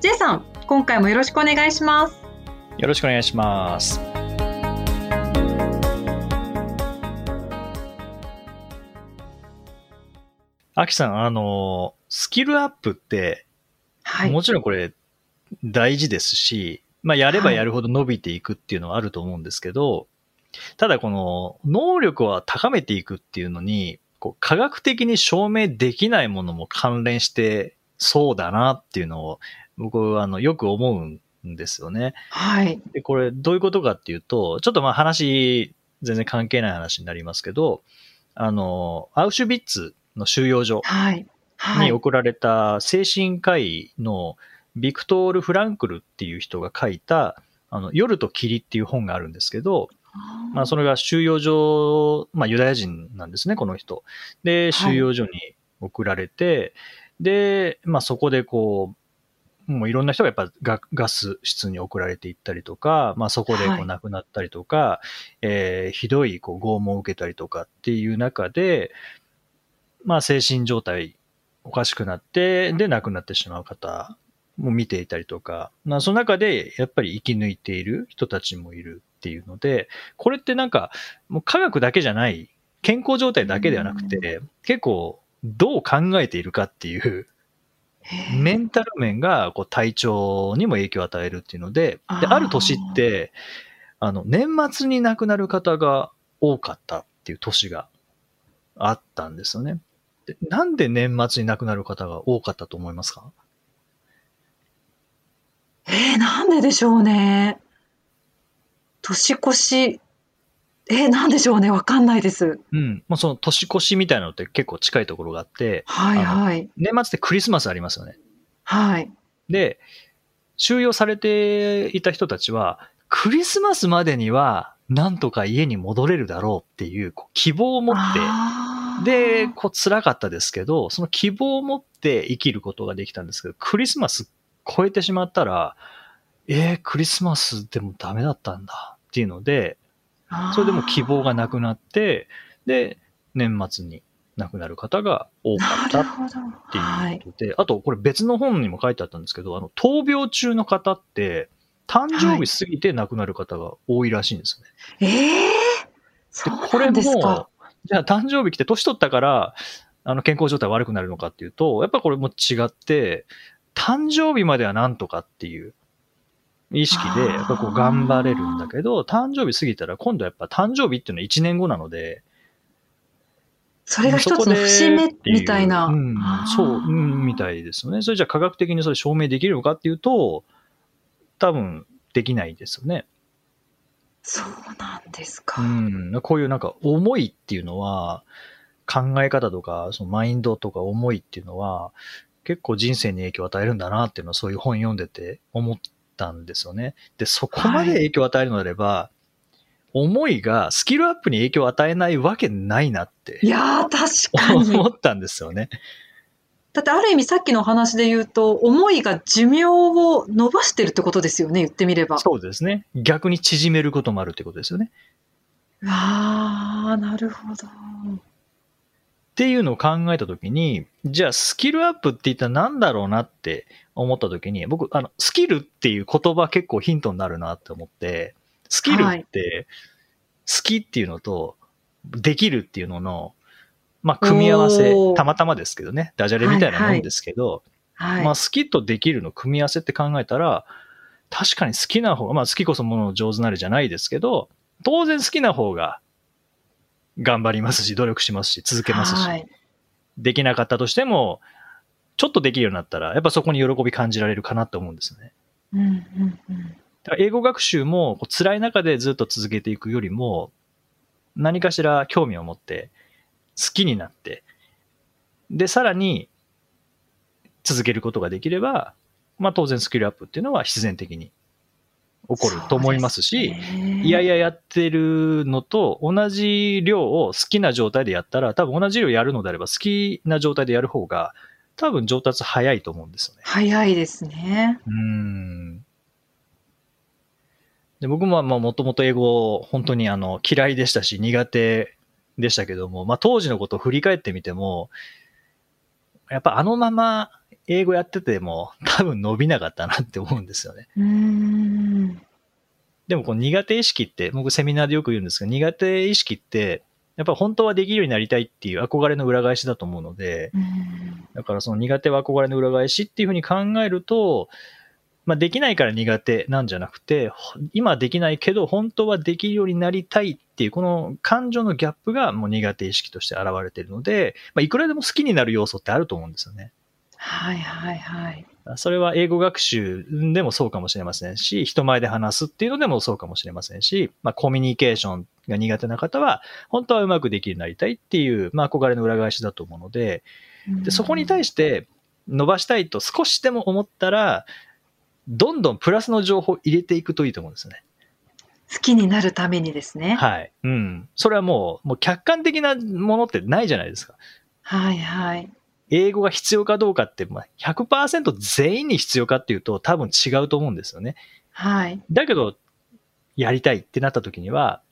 J さん、今回もよろしくお願いします。よろしくお願いしますあきさんあのスキルアップってはい。もちろんこれ大事ですし、まあやればやるほど伸びていくっていうのはあると思うんですけど、ただこの能力は高めていくっていうのに、こう科学的に証明できないものも関連してそうだなっていうのを僕はあのよく思うんですよね。はい。で、これどういうことかっていうと、ちょっとまあ話全然関係ない話になりますけど、あの、アウシュビッツの収容所はい。はい。に送られた精神科医のビクトール・フランクルっていう人が書いた、あの、夜と霧っていう本があるんですけど、まあ、それが収容所、まあ、ユダヤ人なんですね、この人。で、収容所に送られて、で、まあ、そこでこう、もういろんな人がやっぱガガス室に送られていったりとか、まあ、そこでこはいう亡くなったりとか、えーひどいこう拷問を受けたりとかっていう中で、まあ、精神状態おかしくなって、で、亡くなってしまう方も見ていたりとか、まあ、その中でやっぱり生き抜いている人たちもいるっていうので、これってなんか、もう科学だけじゃない、健康状態だけではなくて、結構どう考えているかっていう、メンタル面がこう体調にも影響を与えるっていうので、で、ある年って、あの、年末に亡くなる方が多かったっていう年があったんですよね。でなんで年末に亡くなる方が多かったと思いますか？えー、なんででしょうね。年越し、えー、なんでしょうね。わかんないです。うん。まあ、その年越しみたいなのって結構近いところがあって、はいはい。年末ってクリスマスありますよね。はい。で、収容されていた人たちは、クリスマスまでには、なんとか家に戻れるだろうっていうこう希望を持って、で、こう辛かったですけど、その希望を持って生きることができたんですけど、クリスマス超えてしまったら、えー、クリスマスでもダメだったんだっていうので、それでも希望がなくなって、で、年末に亡くなる方が多かったっ。てはいいうこ。とで、あとこれ別の本にも書いてあったんですけど、あの、闘病中の方って、誕生日過ぎて亡くなる方が多いらしいんですよね。ええー、でそうこれなんですか？も。、じゃあ誕生日来て年取ったから、あの、健康状態悪くなるのかっていうと、やっぱこれも違って、誕生日まではなんとかっていう意識で、やっぱこう頑張れるんだけど、誕生日過ぎたら今度やっぱ誕生日っていうのは1年後なので、それが一つの節目みたいな。ううんそう、うん、みたいですよね。それじゃあ科学的にそれ証明できるのかっていうと、多分できないですよね。そうなんですうか。ん、こういうなんか思いっていうのは、考え方とか、そのマインドとか思いっていうのは、結構人生に影響を与えるんだなっていうのはそういう本読んでて思ったんですよね。で、そこまで影響を与えるのであれば、思いがスキルアップに影響を与えないわけないなっていやー、確かに。思ったんですよね。だってある意味さっきのお話で言うと、思いが寿命を伸ばしてるってことですよね、言ってみれば。そうですね。逆に縮めることもあるってことですよね。ああ、なるほど。っていうのを考えたときに、じゃあスキルアップって言ったら何だろうなって思ったときに、僕、あの、スキルっていう言葉結構ヒントになるなって思って、スキルって、好きっていうのと、できるっていうのの、まあ、組み合わせたまたまですけどね、ダジャレみたいなもんですけど、はい。まあ、好きとできるの組み合わせって考えたら、確かに好きな方が、まあ、好きこそものの上手なれじゃないですけど、当然好きな方が頑張りますし、努力しますし、続けますし、はい。できなかったとしても、ちょっとできるようになったら、やっぱそこに喜び感じられるかなって思うんですよね。うんうんうん。だから英語学習も辛い中でずっと続けていくよりも、何かしら興味を持って、好きになって、で、さらに続けることができれば、まあ当然スキルアップっていうのは必然的に起こると思いますし、いやいややってるのと同じ量を好きな状態でやったら、多分同じ量やるのであれば好きな状態でやる方が、多分上達早いと思うんですよね。早いですね。うーん。で僕もまあもともと英語本当にあの嫌いでしたし苦手でしたけども、まあ当時のことを振り返ってみても、やっぱあのまま英語やってても多分伸びなかったなって思うんですよね。でもこの苦手意識って、僕セミナーでよく言うんですけど、苦手意識って、やっぱ本当はできるようになりたいっていう憧れの裏返しだと思うので、うんだからその苦手は憧れの裏返しっていうふうに考えると、まあできないから苦手なんじゃなくて、ほ今できないけど本当はできるようになりたいっていうこの感情のギャップがもう苦手意識として現れているので、まあいくらでも好きになる要素ってあると思うんですよね。はいはいはい。それは英語学習でもそうかもしれませんし、人前で話すっていうのでもそうかもしれませんし、まあコミュニケーションが苦手な方は、本当はうまくできるようになりたいっていう、まあ憧れの裏返しだと思うので、でそこに対して伸ばしたいと少しでも思ったら、どんどんプラスの情報を入れていくといいと思うんですよね。好きになるためにですね。はい。うん。それはもう、もう客観的なものってないじゃないですか。はいはい。英語が必要かどうかって、まあ、100%全員に必要かっていうと多分違うと思うんですよね。はい。だけど、やりたいってなった時には、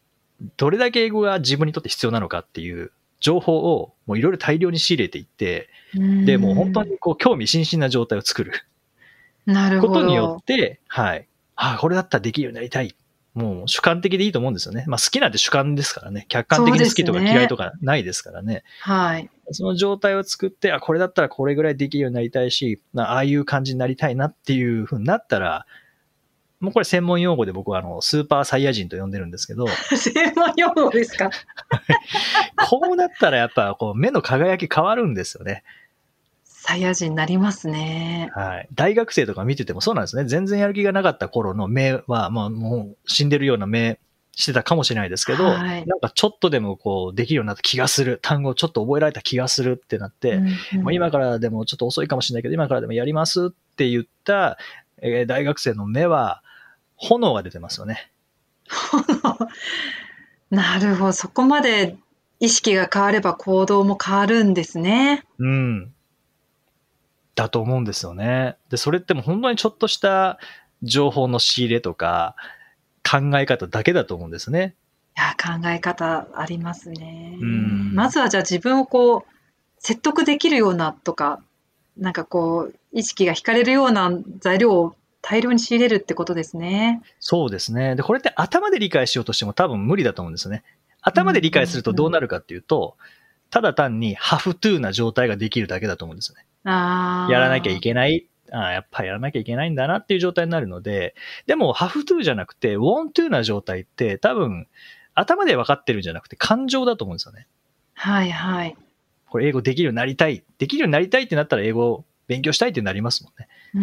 どれだけ英語が自分にとって必要なのかっていう情報をもういろいろ大量に仕入れていって、で、もう本当にこう興味津々な状態を作る。ことによって、はい。ああ、これだったらできるようになりたい。もう主観的でいいと思うんですよね。まあ好きなんて主観ですからね。客観的に好きとか嫌いとかないですからね。はい。その状態を作って、あ、これだったらこれぐらいできるようになりたいし、なああいう感じになりたいなっていう風になったら、もうこれ専門用語で僕はあの、スーパーサイヤ人と呼んでるんですけど、専門用語ですか？こうなったらやっぱこう目の輝き変わるんですよね。サイヤ人になりますね。はい。大学生とか見ててもそうなんですね。全然やる気がなかった頃の目は、まあもう死んでるような目してたかもしれないですけど、はいなんかちょっとでもこうできるようになった気がする。単語をちょっと覚えられた気がするってなって、うんもう今からでもちょっと遅いかもしれないけど、今からでもやりますって言った、えー大学生の目は、炎が出てますよね。なるほど。そこまで意識が変われば行動も変わるんですね。うん。だと思うんですよね。で、それってもう本当にちょっとした情報の仕入れとか、考え方だけだと思うんですね。いや、考え方ありますね。うんまずはじゃあ自分をこう、説得できるようなとか、なんかこう、意識が惹かれるような材料を大量に仕入れるってことですね。そうですね。で、これって頭で理解しようとしても多分無理だと思うんですよね。頭で理解するとどうなるかっていうと、ただ単にハフトゥーな状態ができるだけだと思うんですよね。やらなきゃいけない。ああやっぱやらなきゃいけないんだなっていう状態になるので、でも、ハフトゥーじゃなくて、ウォントゥーな状態って多分、頭で分かってるんじゃなくて感情だと思うんですよね。はいはい。これ英語できるようになりたい。できるようになりたいってなったら英語を勉強したいってなりますもんね。うー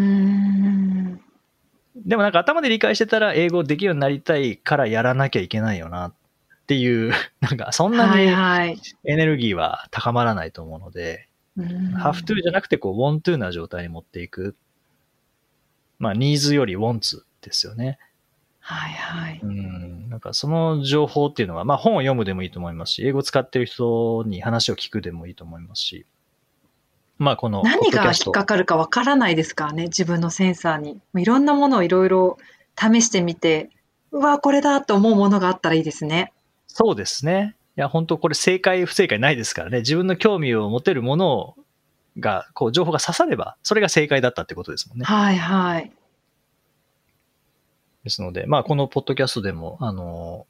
ん。でもなんか頭で理解してたら英語できるようになりたいからやらなきゃいけないよなっていう、なんかそんなはいにはい。エネルギーは高まらないと思うので、ハフトゥーじゃなくてこう、ウォントゥーな状態に持っていく。まあ、ニーズよりウォンツですよね。はいはい。うん。なんかその情報っていうのは、まあ本を読むでもいいと思いますし、英語使ってる人に話を聞くでもいいと思いますし、まあこの何が引っかかるかわからないですからね、自分のセンサーに。いろんなものをいろいろ試してみて、うわ、これだと思うものがあったらいいですね。そうですね。いや、本当これ正解不正解ないですからね。自分の興味を持てるものが、こう情報が刺されば、それが正解だったってことですもんね。はいはい。ですので、まあこのポッドキャストでも、あの、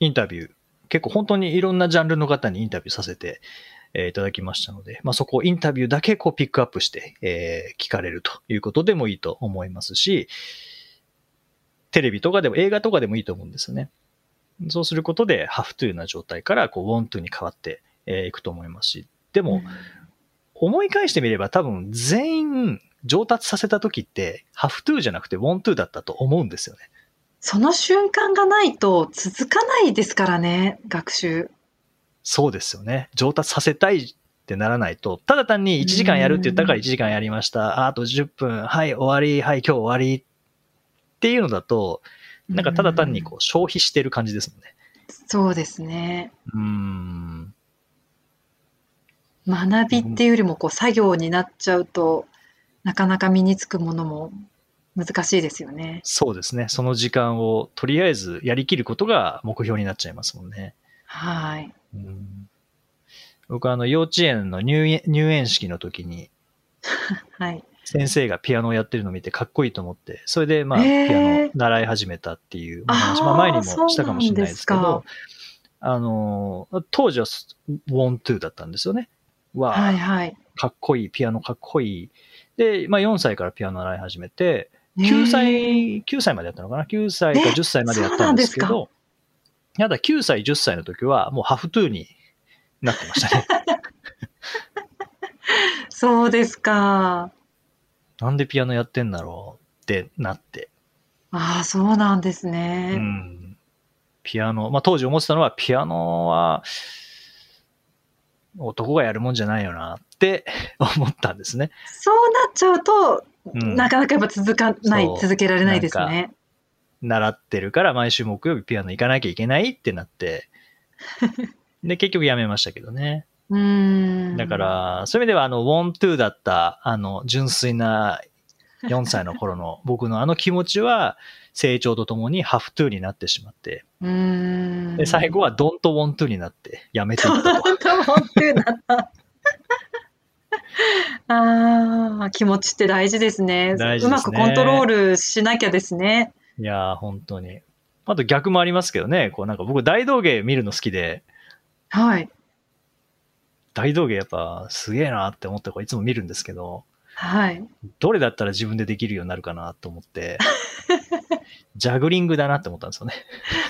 インタビュー、結構本当にいろんなジャンルの方にインタビューさせて、えーいただきましたので、まあそこをインタビューだけこうピックアップして、えー聞かれるということでもいいと思いますし、テレビとかでも映画とかでもいいと思うんですよね。そうすることで、ハフトゥーな状態から、こう、ウォントゥーに変わってえーいくと思いますし、でも、思い返してみれば多分全員上達させた時って、ハフトゥーじゃなくてウォントゥーだったと思うんですよね。その瞬間がないと続かないですからね、学習。そうですよね。上達させたいってならないと、ただ単に1時間やるって言ったから1時間やりました。ああと10分、はい、終わり、はい、今日終わりっていうのだと、なんかただ単にこう消費してる感じですもんね。そうですね。うーん。学びっていうよりもこう作業になっちゃうとなかなか身につくものも難しいですよね。そうですね。その時間をとりあえずやりきることが目標になっちゃいますもんね。はい。うん僕はあの幼稚園の入園入園式の時に はい。先生がピアノをやってるのを見てかっこいいと思って、それでまあピアノ習い始めたっていうお話、あーまあ前にもしたかもしれないですけど、あの、当時は want to だったんですよね。わあ、はいはい。かっこいい、ピアノかっこいい。で、まあ4歳からピアノ習い始めて、9歳、へー9歳までやったのかな ?9 歳かえ10歳までやったんですけど、やだ、9歳、10歳の時はもうハフトゥーになってましたね。そうですか。なんでピアノやってんだろうってなって。ああ、そうなんですうね。ん。ピアノ、まあ当時思ってたのは、ピアノは男がやるもんじゃないよなって 思ったんですね。そうなっちゃうと、うんなかなかやっぱ続かない続けられないですね。習ってるから毎週木曜日ピアノ行かなきゃいけないってなって、で、結局やめましたけどね。うーん。だか、ら、そういう意味では、あの、want to だった、あの、純粋な4歳の頃の 僕のあの気持ちは、成長とともに have to になってしまって。で、最後は don't want to になって、やめていったと。本当本当なった。ああ、気持ちって大事ですね。大事ですねうまくコントロールしなきゃですね。いやー、本当に。あと逆もありますけどね、こうなんか僕大道芸見るの好きで、はい。大道芸やっぱすげえなって思ってこういつも見るんですけど、はい。どれだったら自分でできるようになるかなと思って、ジャグリングだなって思ったんですよね。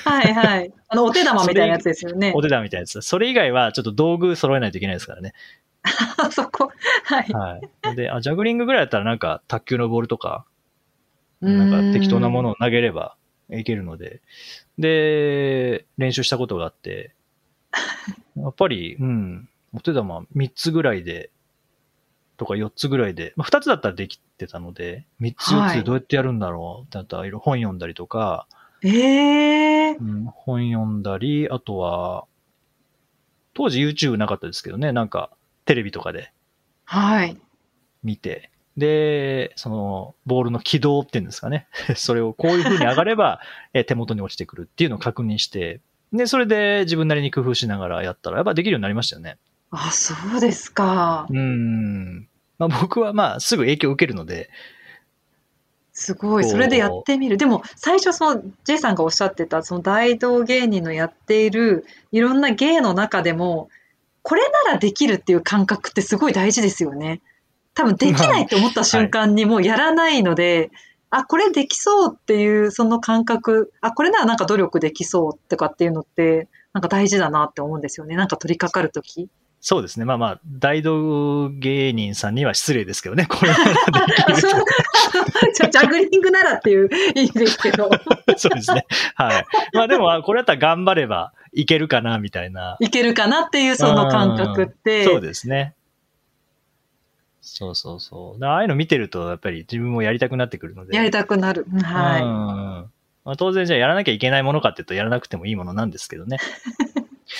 はいはい。あの、お手玉みたいなやつですよね お。手玉みたいなやつ。それ以外はちょっと道具揃えないといけないですからね。あ そこ。はい。はい。で、あ、ジャグリングぐらいだったらなんか卓球のボールとか、なんか適当なものを投げればいけるので、で、練習したことがあって、やっぱり、うん、お手玉3つぐらいで、とか4つぐらいで、まあ、2つだったらできてたので、3つ4つでどうやってやるんだろうってなったら、本読んだりとか、ええうん、本読んだり、あとは、当時 YouTube なかったですけどね、なんかテレビとかではい。見て、で、その、ボールの軌道っていうんですかね。それをこういう風に上がれば、え手元に落ちてくるっていうのを確認して、で、それで自分なりに工夫しながらやったら、やっぱできるようになりましたよね。あ、そうですかう。ーん。まあ僕はまあすぐ影響を受けるので、すごい。それでやってみる。でも、最初、その、J さんがおっしゃってた、その大道芸人のやっている、いろんな芸の中でも、これならできるっていう感覚ってすごい大事ですよね。多分、できないって思った瞬間にもうやらないので、あ、これできそうっていう、その感覚、あ、これならなんか努力できそうとかっていうのって、なんか大事だなって思うんですよね。なんか取り掛かるとき。そうですね。まあまあ、大道芸人さんには失礼ですけどね、これならできるそう ジャグリングならっていう意味ですけど、そうですね。はい。まあでも、あこれだったら頑張ればいけるかな、みたいな。いけるかなっていうその感覚って。そうですね。そうそうそう。ああいうの見てると、やっぱり自分もやりたくなってくるので。やりたくなる。はい。うんまあ、当然じゃあやらなきゃいけないものかっていうとやらなくてもいいものなんですけどね。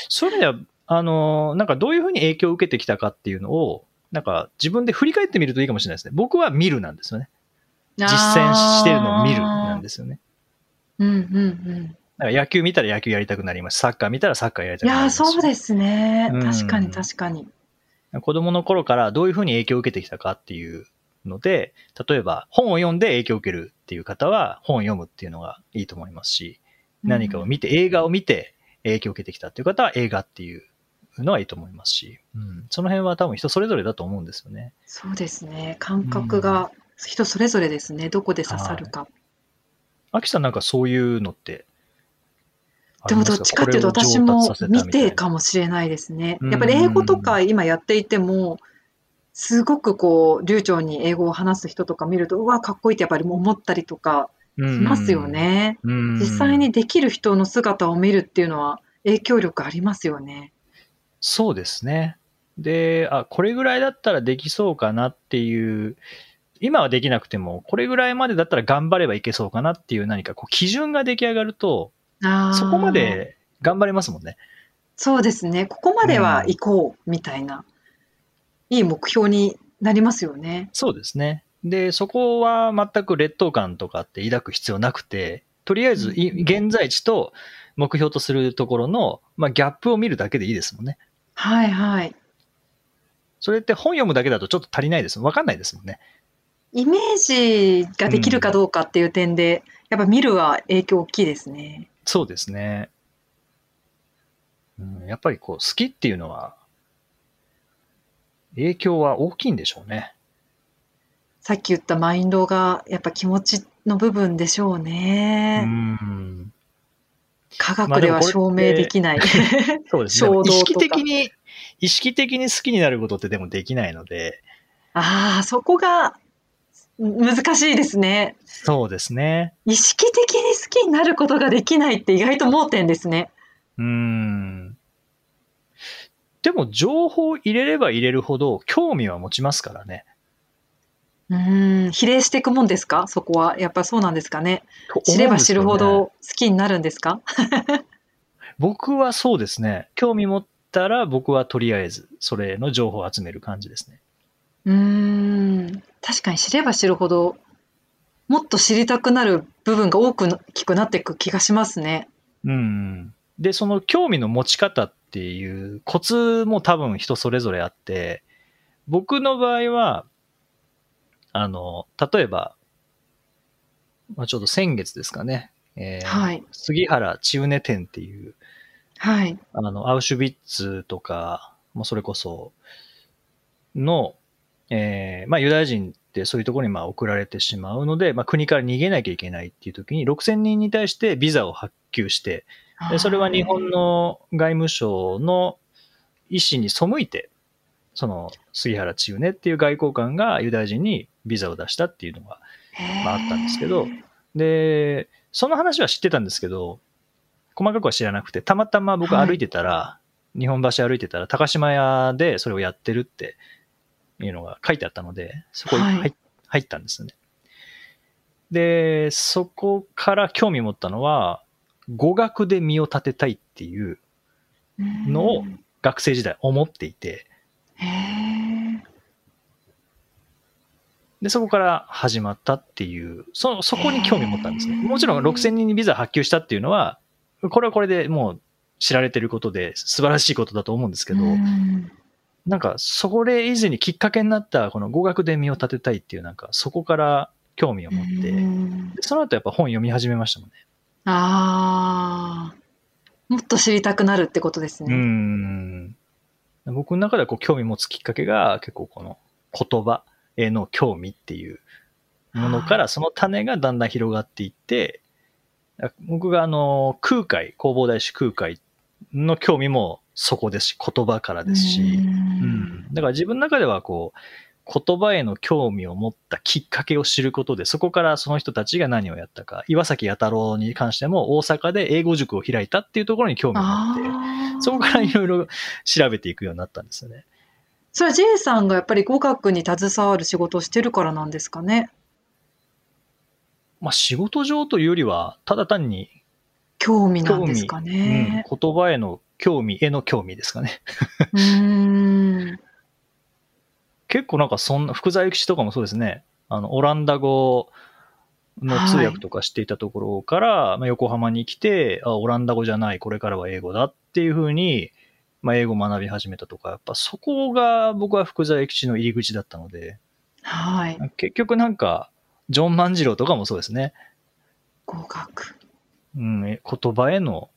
そういう意味では、あの、なんかどういうふうに影響を受けてきたかっていうのを、なんか自分で振り返ってみるといいかもしれないですね。僕は見るなんですよね。実践してるのを見るなんですよね。うんうんうん。だから野球見たら野球やりたくなります。サッカー見たらサッカーやりたくなります。そうですね。うん確かに確かに。子供の頃からどういうふうに影響を受けてきたかっていうので、例えば本を読んで影響を受けるっていう方は本を読むっていうのがいいと思いますし、何かを見て、映画を見て影響を受けてきたっていう方は映画っていうのはいいと思いますし、うん、その辺は多分人それぞれだと思うんですよね。そうですね。感覚が人それぞれですね。どこで刺さるか。アキさんなんかそういうのってあでもどっちかっていうと私も見てかもしれないですね。うんやっぱり英語とか今やっていても、すごくこう、流暢に英語を話す人とか見ると、うわ、かっこいいってやっぱり思ったりとかしますよ。ね。うん実際にできる人の姿を見るっていうのは影響力ありますよね。そうですね。で、あ、これぐらいだったらできそうかなっていう、今はできなくても、これぐらいまでだったら頑張ればいけそうかなっていう何かこう基準が出来上がると、そこまで頑張れますもんね。そうですね。ここまでは行こうみたいな、いい目標になりますよね。そうですね。で、そこは全く劣等感とかって抱く必要なくて、とりあえずい現在地と目標とするところの、まあ、ギャップを見るだけでいいですもんね。はいはい。それって本読むだけだとちょっと足りないです。わかんないですもんね。イメージができるかどうかっていう点で、やっぱ見るは影響大きいですね。そうですね。うん、やっぱりこう、好きっていうのは、影響は大きいんでしょうね。さっき言ったマインドがやっぱ気持ちの部分でしょううね。ん。科学では証明できない。そうですね。意識的に、意識的に好きになることってでもできないので、ああ、そこが難しいですね。そうですね。意識的に好きになることができないって意外と盲点ですね。うーん。でも、情報を入れれば入れるほど、興味は持ちますからね。うーん、比例していくもんですか？そこは。やっぱそうなんですかね。と知れば知るほ思うんですよねど好きになるんですか？僕はそうですね。興味持ったら、僕はとりあえず、それの情報を集める感じですね。うーん、確かに知れば知るほど、もっと知りたくなる部分が多くな大きくなっていく気がしますね。うん。で、その興味の持ち方っていうコツも多分人それぞれあって、僕の場合は、あの、例えば、まあ、ちょっと先月ですかね、えーはい。杉原千畝店っていう、はい。あの、アウシュビッツとか、もうそれこそ、の、えーまあユダヤ人ってそういうところにまあ送られてしまうので、まあ国から逃げなきゃいけないっていう時に6000人に対してビザを発給して、でそれは日本の外務省の意思に背いて、その杉原千畝っていう外交官がユダヤ人にビザを出したっていうのがまああったんですけどで、その話は知ってたんですけど、細かくは知らなくて、たまたま僕はい歩いてたら、日本橋歩いてたら、高島屋でそれをやってるっていうのが書いてあったので、そこに入,、はい入ったんですね。で、そこから興味持ったのは、語学で身を立てたいっていうのを学生時代思っていて。で、そこから始まったっていう、そ、そこに興味持ったんですね。もちろん6000人にビザ発給したっていうのは、これはこれでもう知られてることで素晴らしいことだと思うんですけど、うんなんかそれ以前にきっかけになったこの語学で身を立てたいっていうなんかそこから興味を持って、その後やっぱ本読み始めましたもんね。ああ。もっと知りたくなるってことですうね。ん。僕の中ではこう興味持つきっかけが結構この言葉への興味っていうものからその種がだんだん広がっていって、僕があの空海、弘法大師空海の興味もそこですし、言葉からですし、ううんん、だから自分の中ではこう、言葉への興味を持ったきっかけを知ることで、そこからその人たちが何をやったか、岩崎弥太郎に関しても大阪で英語塾を開いたっていうところに興味を持って、ああ。そこからいろいろ調べていくようになったんですよね。それは J さんがやっぱり語学に携わる仕事をしてるからなんですかね？まあ仕事上というよりは、ただ単に、興味なんですかうん、ね。言葉への興味への興味ですかね。うーん。結構なんかそんな、福沢諭吉とかもそうですね。あの、オランダ語の通訳とかしていたところから、まあ、横浜に来て、あ、オランダ語じゃない、これからは英語だっていうふうに、まあ、英語を学び始めたとか、やっぱそこが僕は福沢諭吉の入り口だったので、はい。結局なんか、ジョン万次郎とかもそうですね。語学。うん、え言葉への、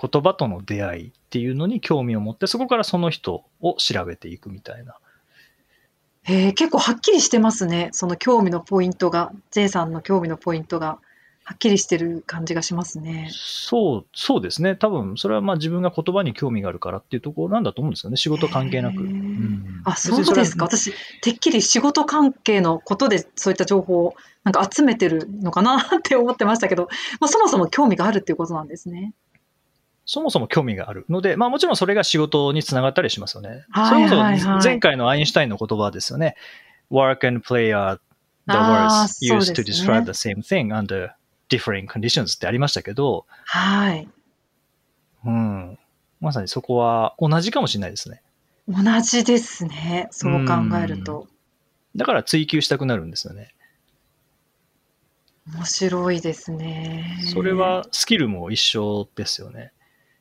言葉との出会いっていうのに興味を持って、そこからその人を調べていくみたいな。へえ、結構はっきりしてますね。その興味のポイントが、J さんの興味のポイントがはっきりしてる感じがしますね。そう、そうですね。多分、それはまあ自分が言葉に興味があるからっていうところなんだと思うんですよね。仕事関係なく。うんあ、そうですか。私、てっきり仕事関係のことでそういった情報をなんか集めてるのかなって思ってましたけど、まあ、そもそも興味があるっていうことなんですね。そもそも興味があるので、まあもちろんそれが仕事につながったりしますよね。はいはいはいそれこそ前回のアインシュタインの言葉ですよね。work and play are the words used で to describe the same thing under different conditions ってありましたけど、はい。うん。まさにそこは同じかもしれないですね。同じですね。そう考えると。だから追求したくなるんですよね。面白いですね。それ。はスキルも一緒ですよね。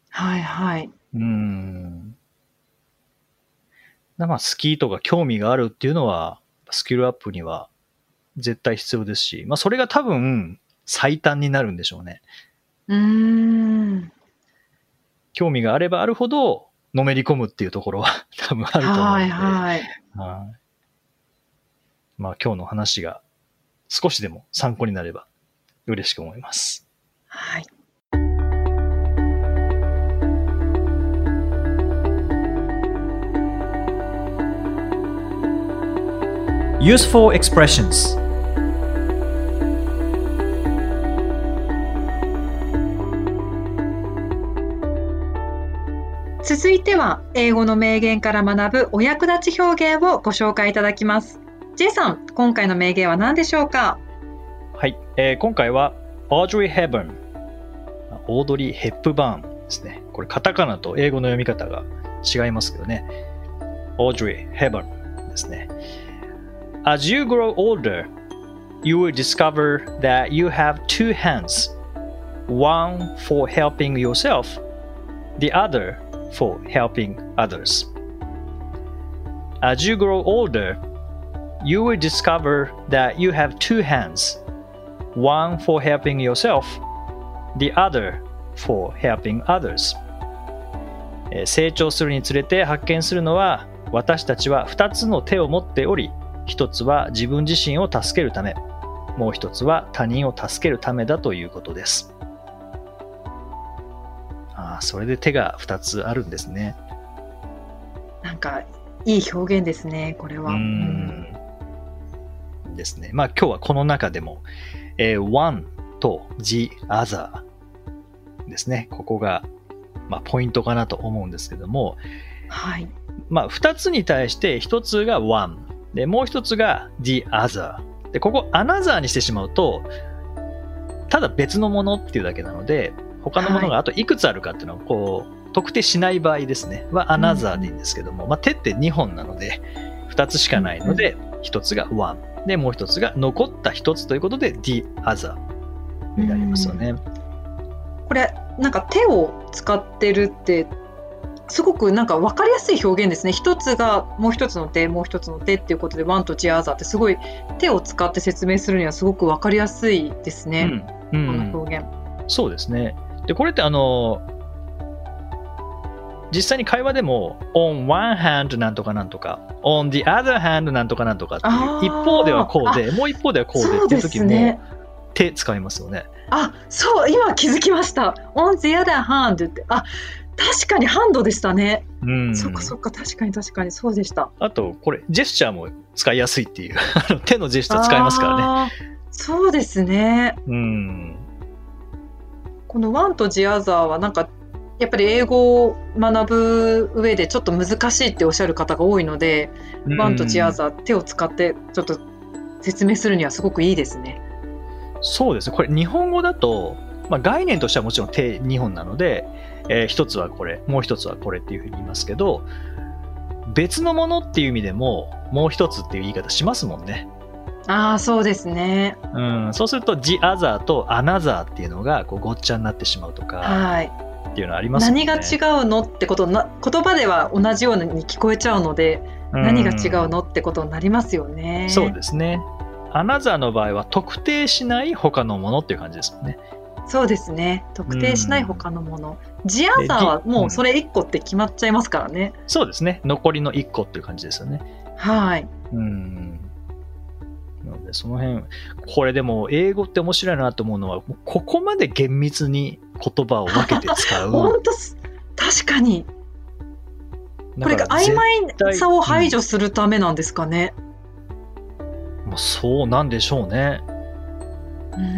はいはい。うん。だまあ、スキーとか興味があるっていうのは、スキルアップには絶対必要ですし、まあ、それが多分、最短になるんでしょうね。うーん。興味があればあるほど、のめり込むっていうところは 多分あると思うので。はいはい。はいまあ、今日の話が少しでも参考になれば嬉しく思います。はい。Useful expressions 続いては、英語の名言から学ぶお役立ち表現をご紹介いただきます。J さん、今回の名言は何でしょうか？はい、えー今回は、オードリー・ヘブン。オードリー・ヘップバーンですね。これ、カタカナと英語の読み方が違いますけどね。オードリー・ヘブンですね。As you grow older, you will discover that you have two hands. One for helping yourself, the other for helping others. As you grow older, you will discover that you have two hands one for helping yourself, the other for helping others. 成長するにつれて発見するのは、私たちは2つの手を持っており、1つは自分自身を助けるため、もう1つは他人を助けるためだということです。ああ、それで手が2つあるんですね。なんか、いい表現ですね、これは。うーんですね。まあ今日はこの中でも、えー one と the other ですね。ここが、まあ、ポイントかなと思うんですけども、はい。まあ二つに対して一つが one で、もう一つが the other で、ここ another にしてしまうと、ただ別のものっていうだけなので、他のものがあといくつあるかっていうのをこう、特定しない場合ですね。は another でいいんですけども、まあ手って2本なので、2つしかないので、1つが one。で、もう1つが残った1つということで the other になりますよね。これ、なんか手を使ってるって、すごくなんか分かりやすい表現ですね。一つがもう一つの手、もう一つの手っていうことで、ワンとチアーザーってすごい手を使って説明するにはすごく分かりやすいですね。うん。うこんの表現。そうですね。で、これってあの、実際に会話でも、on one hand なんとかなんとか、on the other hand なんとかなんとかっていう、一方ではこうで、もう一方ではこうでっていう時も、すね。手使いますよね。あ、そう、今気づきました。on the other hand って、あ、確かにハンドでしたね。うん。そっかそっか、確かに確かにそうでした。あと、これ、ジェスチャーも使いやすいっていう、手のジェスチャー使いますからね。らね。そうですね。うん。このワンとジアザーはなんかやっぱり英語を学ぶ上でちょっと難しいっておっしゃる方が多いので、ワンとジアザー手を使ってちょっと説明するにはすごくいいですね。そうですね。これ、日本語だと、まあ、概念としてはもちろん手2本なので、えー一つはこれ、もう一つはこれっていうふうに言いますけど、別のものっていう意味でも、もう一つっていう言い方しますもんね。ああそうですね。うん、そうすると、the other と another っていうのがこうごっちゃになってしまうとかはい。っていうのはありますよね。何が違うのってことな言葉では同じように聞こえちゃうので、うん何が違うのってことになりますよね。そうですね。another の場合は特定しない他のものっていう感じですもんね。そうですね。特定しない他のもの。ジアザーはもうそれ1個って決まっちゃいますからね。そうですね。残りの1個っていう感じですよね。はい。うん。その辺、これでも、英語って面白いなと思うのは、ここまで厳密に言葉を分けて使う。本当す確かに。これが曖昧さを排除するためなんですかね。もうそうなんでしょうね。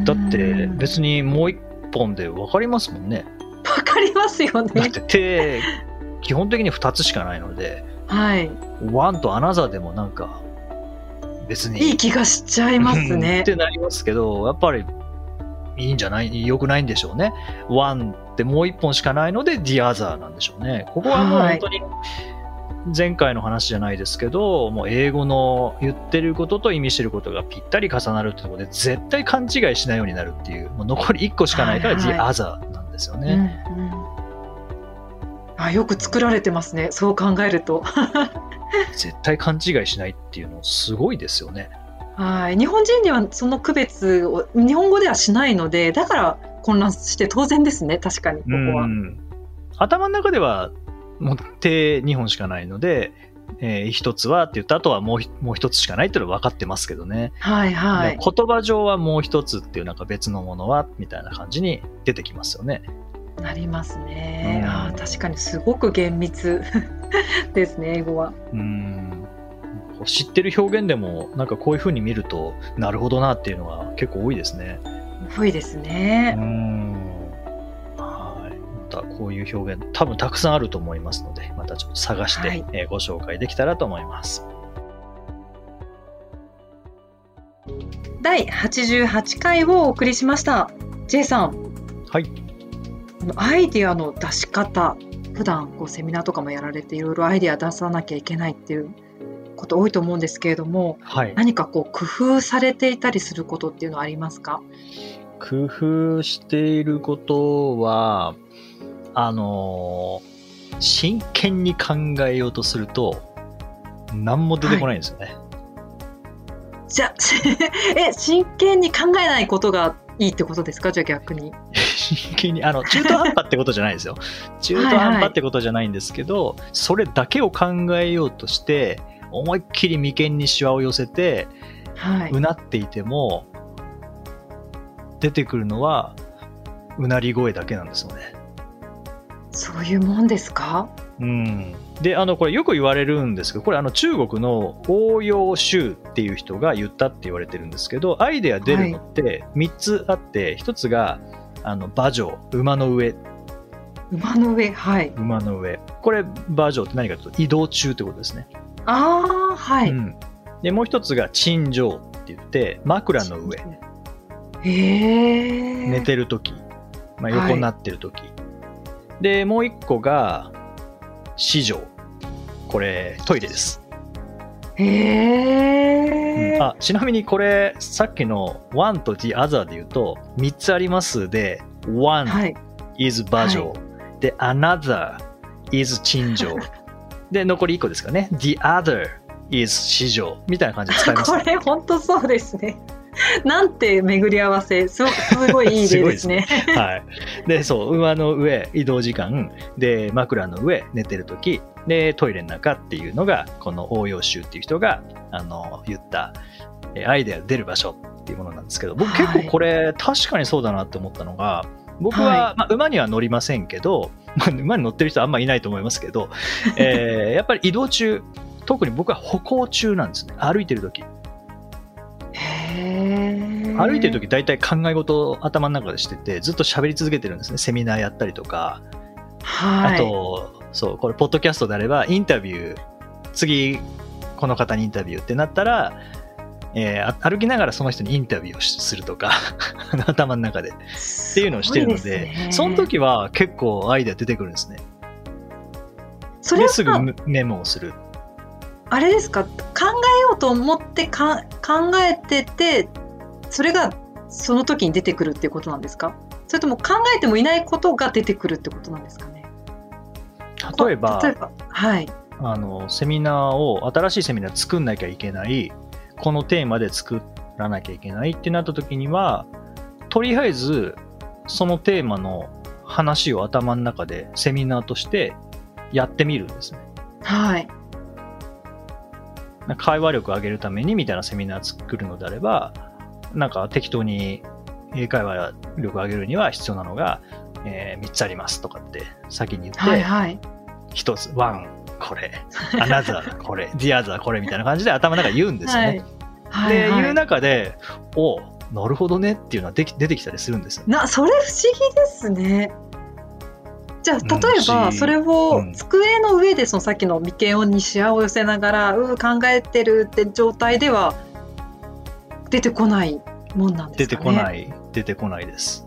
だって、別にもう一本で分かりますもんね。わかかりますよだっね。て手、基本的に2つしかないので、はい。ワンとアナザーでもなんか、別に。いい気がしちゃいますっね。てなりますけど、やっぱりいいんじゃない？良くないんでしょうね。ワンってもう一本しかないので、The Other なんでしょうね。ここはもうはい本当に前回の話じゃないですけど、もう英語の言ってることと意味してることがぴったり重なるってところで、絶対勘違いしないようになるっていう、もう残り1個しかないからはい The はい Other なんですようんね。うんあよく作られてますね。そう考えると。絶対勘違いしないっていうのすごいですよね。はい。日本人にはその区別を日本語ではしないので、だから混乱して当然ですね。確かにここは。うん頭の中ではもう手2本しかないので、えー一つはって言った後はもうひもう一つしかないっていうのは分かってますけどね、はいはい。言葉上はもう一つっていうなんか別のものはみたいな感じに出てきますよね。なりますね。うんあー確かにすごく厳密 ですね。英語は。うん知ってる表現でもなんかこういう風に見るとなるほどなっていうのが結構多いですね。多いですうね。んはいまたこういう表現多分たくさんあると思いますのでまたちょっと探して、はいえーご紹介できたらと思います。第88回をお送りしました。J さん、はいこのアイディアの出し方、普段こうセミナーとかもやられていろいろアイディア出さなきゃいけないっていうこと多いと思うんですけれども、はい、何かこう工夫されていたりすることっていうのはありますか？工夫していることは、あのー真剣に考えようとすると、何も出てこないんですよね。じゃ え真剣に考えないことがいいってことですか？じゃあ逆に。真剣に、あの、中途半端ってことじゃないですよ。中途半端ってことじゃないんですけど、それだけを考えようとして、思いっきり眉間にシワを寄せて、はい。うなっていても、出てくるのは、うなり声だけなんですよね。そういうもんですか？うん、であのこれよく言われるんですけどこれあの中国の応用周っていう人が言ったって言われてるんですけどアイデア出るのって3つあって、1つがあの馬上馬の上。馬の上、はい。馬の上。これ馬上って何かというと移動中ってことですね、ああ、はい。うん、でもう1つが陳上って言って枕の上。へえ。寝てる時、まあ、はい。横になってる時、でもう1個が四条。これトイレです。へえ。うん。あちなみにこれさっきの one と the other で言うと3つありますで one はい。is 馬上、で another is 陳上 で残り1個ですかね。the other is 四条みたいな感じで使います これ本当そうですね。なんて巡り合わせ、すごすごいいい例ですね。はい、でそう馬の上移動時間。で枕の上寝てる時。でトイレの中っていうのがこの応用集っていう人があの言ったえーアイデア出る場所っていうものなんですけど僕はい。結構これ確かにそうだなって思ったのが僕は、はまあ、馬には乗りませんけど、まあ、馬に乗ってる人はあんまいないと思いますけど、えーやっぱり移動中特に僕は歩行中なんですね。歩いてる時。歩いてる時大体考え事を頭の中でしててずっと喋り続けてるんですね。セミナーやったりとか。はい。あと、そう、これ、ポッドキャストであれば、インタビュー、次、この方にインタビューってなったら、えーあ歩きながらその人にインタビューをしするとか、頭の中で。っていうのをしてるので、ねその時は結構アイデア出てくるんですね。それですぐはメメモをする。あれですか？考えようと思ってか考えててそれがその時に出てくるっていうことなんですか？それとも考えてもいないことが出てくるってことなんですかね？例えば、例えばはいあの、セミナーを、新しいセミナー作んなきゃいけない、このテーマで作らなきゃいけないってなった時には、とりあえず、そのテーマの話を頭の中でセミナーとしてやってみるんですね。はい。会話力を上げるためにみたいなセミナー作るのであれば、なんか適当に英会話力を上げるには必要なのが、え3つありますとかって先に言って、はいはい。一つ、ワン、これ、アナザー、これ、ディアザー、これみたいな感じで頭の中で言うんですよね。はい。で、はい。言う中で、おなるほどねっていうのはでき出てきたりするんですよ。なそれ不思議ですね。じゃあ例えばそれを机の上でそのさっきの眉間にシワを寄せながらう考えてるって状態では出てこないもんなんですかね。出てこない。出てこないです。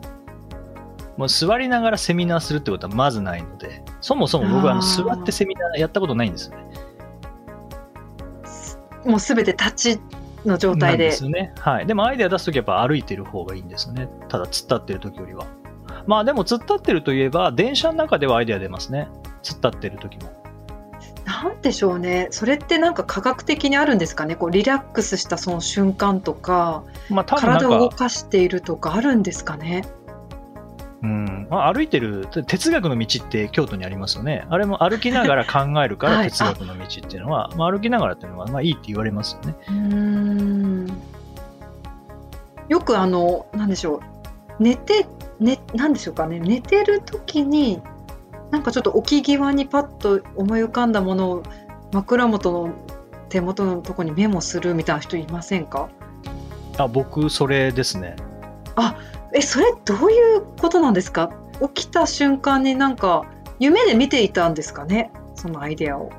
もう座りながらセミナーするってことはまずないのでそもそも僕はあの座ってセミナーやったことないんですよねもうすべて立ちの状態で。ですね。はい。でもアイデア出すときやっぱ歩いてる方がいいんですよね。ただ突っ立ってるときよりは。まあでも突っ立ってるといえば、電車の中ではアイデア出ますね。突っ立ってるときも。なんでしょうね。それってなんか科学的にあるんですかね。こうリラックスしたその瞬間とか、まあ、体を動かしているとかあるんですかね。うん、まあ、歩いてる哲学の道って京都にありますよね。あれも歩きながら 考えるから哲学の道っていうのは、はい、まあ、歩きながらっていうのはまあいいって言われますよね。うん。よくあのなんでしょう。寝てねなんでしょうかね。寝てる時になんかちょっと起き際にパッと思い浮かんだものを枕元の手元のとこにメモするみたいな人いませんか？あ僕それですね。あえそれどういうことなんですか？起きた瞬間になんか夢で見ていたんですかね？そのアイデアを。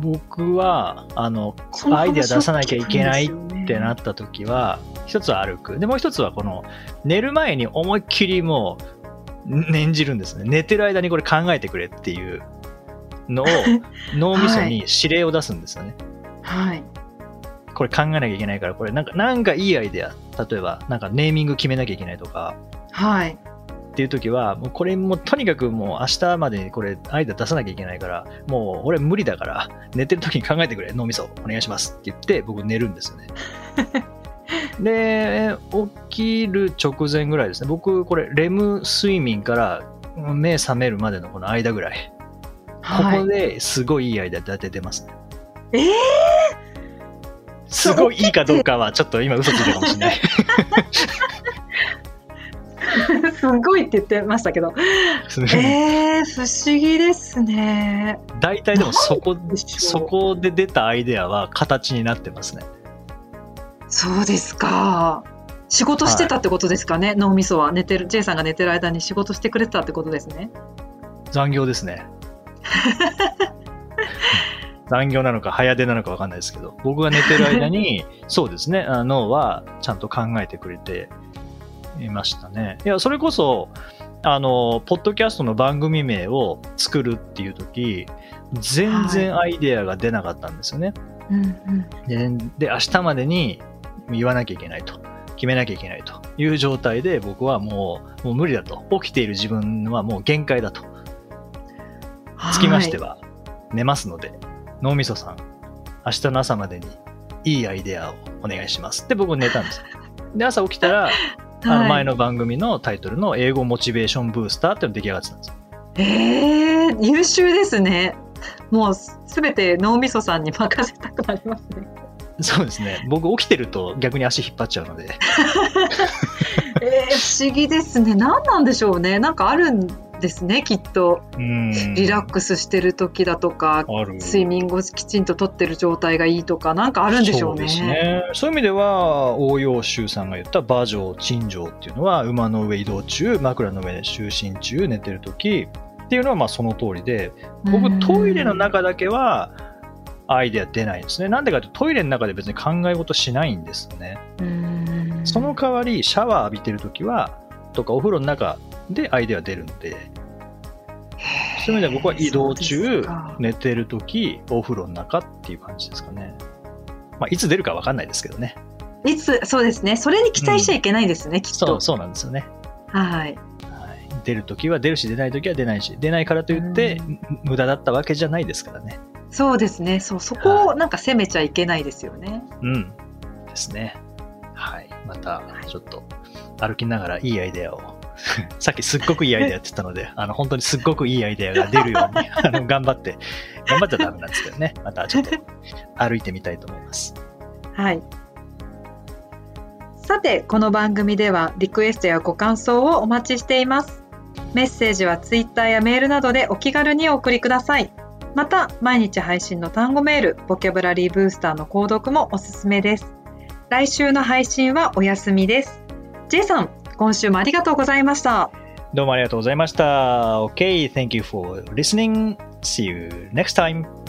僕はあのアイデア出さなきゃいけないってなった時は、一つは歩く。でもう一つはこの寝る前に思いっきりもう念じるんですね。寝てる間にこれ考えてくれっていうのを 脳みそに指令を出すんですよね。はい、これ考えなきゃいけないから、これなんか、なんかいいアイデア。例えば、なんかネーミング決めなきゃいけないとか。はい。っていう時は、もうこれもとにかくもう明日までにこれアイデア出さなきゃいけないから、もう俺無理だから、寝てる時に考えてくれ、脳みそお願いしますって言って僕寝るんですよね。で、起きる直前ぐらいですね。僕、これ、レム睡眠から目覚めるまでのこの間ぐらい。はい、ここですごいいいアイデア大体出ますね。えー、すごいいいかどうかはちょっと今嘘ついてるかもしれない。すごいって言ってましたけど。えー、不思議ですね。大体でもそこ、そこで出たアイデアは形になってますね。そうですか。仕事してたってことですかね、はい、脳みそは寝てる J さんが寝てる間に仕事してくれてたってことですね残業ですね残業なのか早出なのか分かんないですけど、僕が寝てる間に、そうですね、脳はちゃんと考えてくれていましたね。いや、それこそ、あの、ポッドキャストの番組名を作るっていう時、全然アイデアが出なかったんですよね。はいうんうん、で、明日までに言わなきゃいけないと。決めなきゃいけないという状態で僕はもうもう無理だと。起きている自分はもう限界だと。つきましては、寝ますので、脳みそさん、明日の朝までにいいアイデアをお願いします。って僕寝たんです。で、朝起きたら、あの前の番組のタイトルの英語モチベーションブースターっての出来上がってたんですよ。えー、優秀ですね。もうすべて脳みそさんに任せたくなりますね。そうですね。僕起きてると逆に足引っ張っちゃうので。えー、不思議ですね。何なんでしょうね。なんかあるんですねきっと。リラックスしてる時だとか睡眠をきちんととってる状態がいいとかなんかあるんでしょうね。そうね。そういう意味では応用周さんが言った馬上陳情っていうのは馬の上移動中枕の上で就寝中寝てる時っていうのはまあその通りで僕トイレの中だけはアイデア出ないんですね。なんでかというとトイレの中で別に考え事しないんですね。その代わりシャワー浴びてるときはとかお風呂の中でアイデア出るので、そういう意味では僕は移動中、寝てる時、お風呂の中っていう感じですかね。まあ、いつ出るか分かんないですけどね。いつ、そうですね。それに期待しちゃいけないですね、うん、きっと。そう、そうなんですよね。はい。出る時は出るし、出ない時は出ないし、出ないからといって、無駄だったわけじゃないですからね。そうですね。そう、そこをなんか責めちゃいけないですよね。うん。ですね。はい。また、ちょっと、歩きながらいいアイデアを さっきすっごくいいアイデアって言ったので、あの、本当にすっごくいいアイデアが出るように、あの、頑張って、頑張っちゃダメなんですけどね。またちょっと歩いてみたいと思います。はい。さて、この番組ではリクエストやご感想をお待ちしています。メッセージはツイッターやメールなどでお気軽にお送りください。また、毎日配信の単語メール、ボキャブラリーブースターの購読もおすすめです。来週の配信はお休みです。J さん、今週もありがとうございました。どうもありがとうございました。OK, thank you for listening. See you next time.